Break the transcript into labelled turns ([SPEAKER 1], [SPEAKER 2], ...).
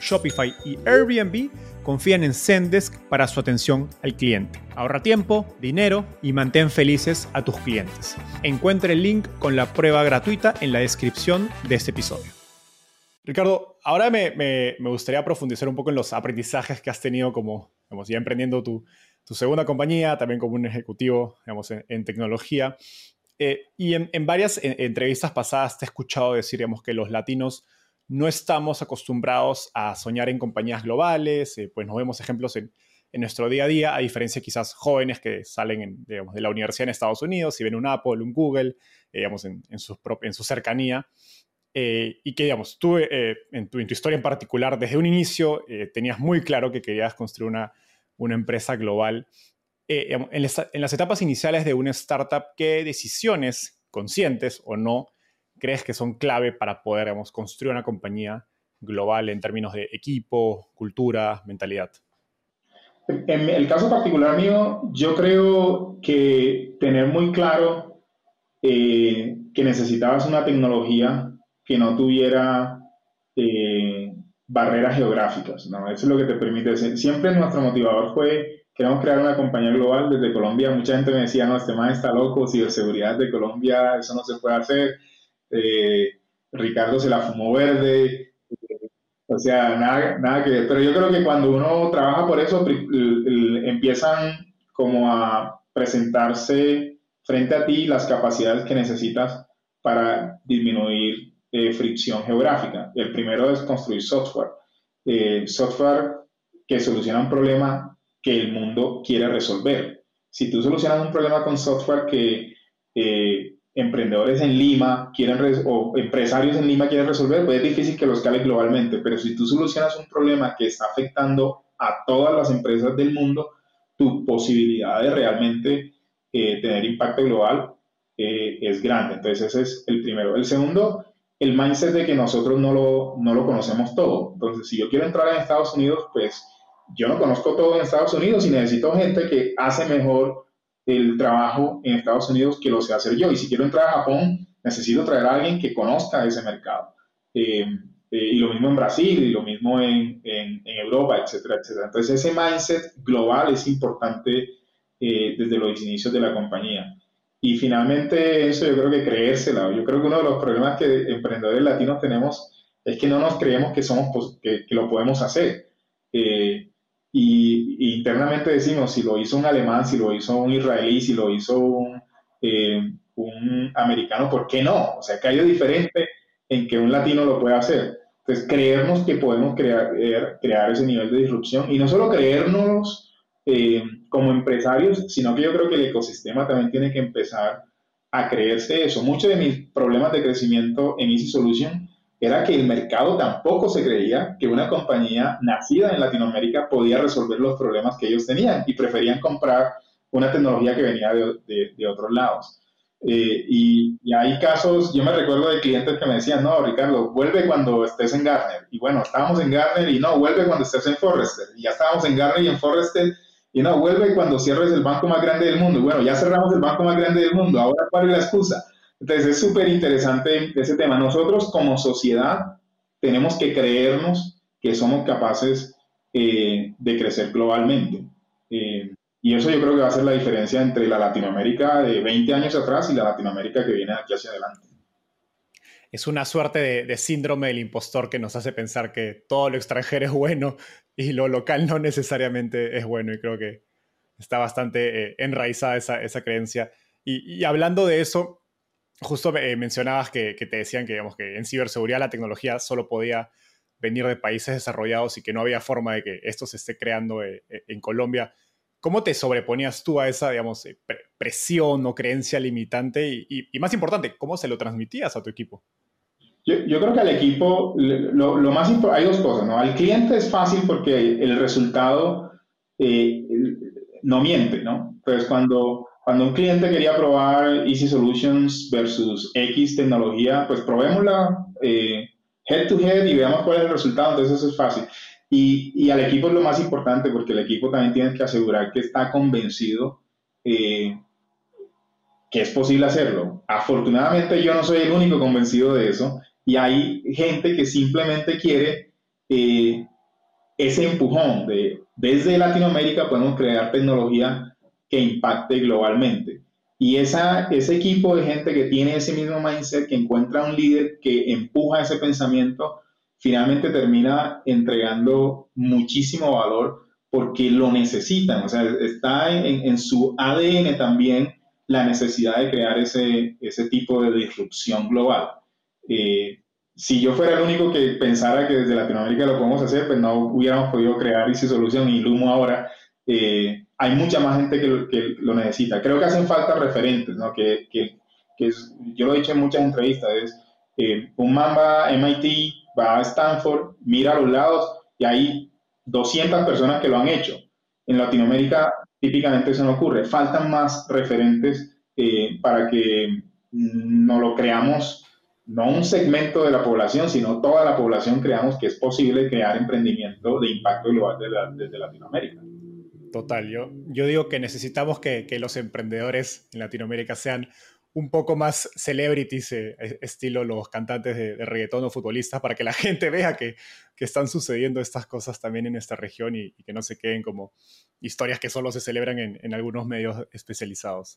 [SPEAKER 1] Shopify y Airbnb confían en Zendesk para su atención al cliente. Ahorra tiempo, dinero y mantén felices a tus clientes. Encuentre el link con la prueba gratuita en la descripción de este episodio. Ricardo, ahora me, gustaría profundizar un poco en los aprendizajes que has tenido como, ya emprendiendo tu, segunda compañía, también como un ejecutivo, en, tecnología. Eh, y en, varias entrevistas pasadas te he escuchado decir, que los latinos no estamos acostumbrados a soñar en compañías globales, eh, pues nos vemos ejemplos en, nuestro día a día, a diferencia quizás jóvenes que salen de la universidad en Estados Unidos y ven un Apple, un Google, eh, digamos, en, su, en, cercanía. Eh, y que, digamos, tú en tu, historia en particular, desde un inicio, tenías muy claro que querías construir una, una empresa global. En, en las etapas iniciales de una startup, ¿qué decisiones, conscientes o no, crees que son clave para poder construir una compañía global en términos de equipo, cultura, mentalidad?
[SPEAKER 2] En el caso particular mío, yo creo que tener muy claro eh, que necesitabas una tecnología que no tuviera eh, barreras geográficas, ¿no? Eso es lo que te permite. Siempre nuestro motivador fue, queremos crear una compañía global desde Colombia. Mucha gente me decía, no, este man está loco, ciberseguridad de Colombia, eso no se puede hacer eh, Ricardo se la fumó verde, o sea, nada, nada que. Pero yo creo que cuando uno trabaja por eso, empiezan como a presentarse frente a ti las capacidades que necesitas para disminuir eh, fricción geográfica. El primero es construir software. Eh, software que soluciona un problema que el mundo quiere resolver. Si tú solucionas un problema con software que emprendedores en Lima quieren o empresarios en Lima quieren resolver, pues es difícil que lo escale globalmente, pero si tú solucionas un problema que está afectando a todas las empresas del mundo, tu posibilidad de realmente eh, tener impacto global eh, es grande. Entonces ese es el primero. El segundo, el mindset de que nosotros no lo, no lo conocemos todo. Entonces si yo quiero entrar en Estados Unidos, pues yo no conozco todo en Estados Unidos y necesito gente que hace mejor el trabajo en Estados Unidos que lo sé hacer yo. Y si quiero entrar a Japón, necesito traer a alguien que conozca ese mercado. Eh, eh, y lo mismo en Brasil, y lo mismo en, en, Europa, etcétera, etcétera. Entonces ese mindset global es importante eh, desde los inicios de la compañía. Y finalmente eso yo creo que creérsela. Yo creo que uno de los problemas que emprendedores latinos tenemos es que no nos creemos que, somos, que, que lo podemos hacer. Y, internamente decimos, si lo hizo un alemán, si lo hizo un israelí, si lo hizo un, eh, americano, ¿por qué no? O sea, que hay diferente en que un latino lo pueda hacer. Entonces, creernos que podemos crear, crear ese nivel de disrupción y no solo creernos eh, como empresarios, sino que yo creo que el ecosistema también tiene que empezar a creerse eso. Muchos de mis problemas de crecimiento en Easy Solution era que el mercado tampoco se creía que una compañía nacida en Latinoamérica podía resolver los problemas que ellos tenían y preferían comprar una tecnología que venía de, de, otros lados. Eh, y, y, hay casos, yo me recuerdo de clientes que me decían, no, Ricardo, vuelve cuando estés en Gartner. Y bueno, estábamos en Gartner y no, vuelve cuando estés en Forrester. Y ya estábamos en Gartner y en Forrester y no, vuelve cuando cierres el banco más grande del mundo. Bueno, ya cerramos el banco más grande del mundo, ahora cuál es la excusa. Entonces es súper interesante ese tema. Nosotros como sociedad tenemos que creernos que somos capaces eh, de crecer globalmente. Eh, y eso yo creo que va a ser la diferencia entre la Latinoamérica de 20 años atrás y la Latinoamérica que viene aquí hacia adelante.
[SPEAKER 1] es una suerte de, síndrome del impostor que nos hace pensar que todo lo extranjero es bueno y lo local no necesariamente es bueno. Y creo que está bastante eh, enraizada esa, creencia. Y, hablando de eso, justo eh, mencionabas que, te decían que, digamos, que en ciberseguridad la tecnología solo podía venir de países desarrollados y que no había forma de que esto se esté creando eh, en Colombia. ¿Cómo te sobreponías tú a esa, digamos, presión o creencia limitante? y, más importante, ¿cómo se lo transmitías a tu equipo?
[SPEAKER 2] Yo, creo que al equipo, lo, más hay dos cosas, ¿no? Al cliente es fácil porque el resultado eh, no miente, ¿no? Pues cuando, cuando un cliente quería probar Easy Solutions versus X tecnología, pues probémosla eh, head to head y veamos cuál es el resultado, entonces eso es fácil. Y, y, al equipo es lo más importante porque el equipo también tiene que asegurar que está convencido eh, que es posible hacerlo. Afortunadamente yo no soy el único convencido de eso y hay gente que simplemente quiere eh, ese empujón de desde Latinoamérica podemos crear tecnología impacte globalmente. Y esa, ese equipo de gente que tiene ese mismo mindset, que encuentra un líder que empuja ese pensamiento, finalmente termina entregando muchísimo valor porque lo necesitan. O sea, está en, en su ADN también la necesidad de crear ese, ese tipo de disrupción global. Eh, si yo fuera el único que pensara que desde Latinoamérica lo podemos hacer, pues no hubiéramos podido crear esa solución y Lumo ahora. Eh, hay mucha más gente que, que, lo necesita. Creo que hacen falta referentes, ¿no? Que, que, que yo lo he dicho en muchas entrevistas, es eh, un Mamba MIT va a Stanford, mira a los lados y hay 200 personas que lo han hecho. En Latinoamérica típicamente eso no ocurre. Faltan más referentes para que no lo creamos no un segmento de la población, sino toda la población creamos que es posible crear emprendimiento de impacto global desde, Latinoamérica.
[SPEAKER 1] Total, yo, yo digo que necesitamos que, los emprendedores en Latinoamérica sean un poco más celebrities, eh, estilo los cantantes de, reggaetón o futbolistas, para que la gente vea que, están sucediendo estas cosas también en esta región y, que no se queden como historias que solo se celebran en algunos medios especializados.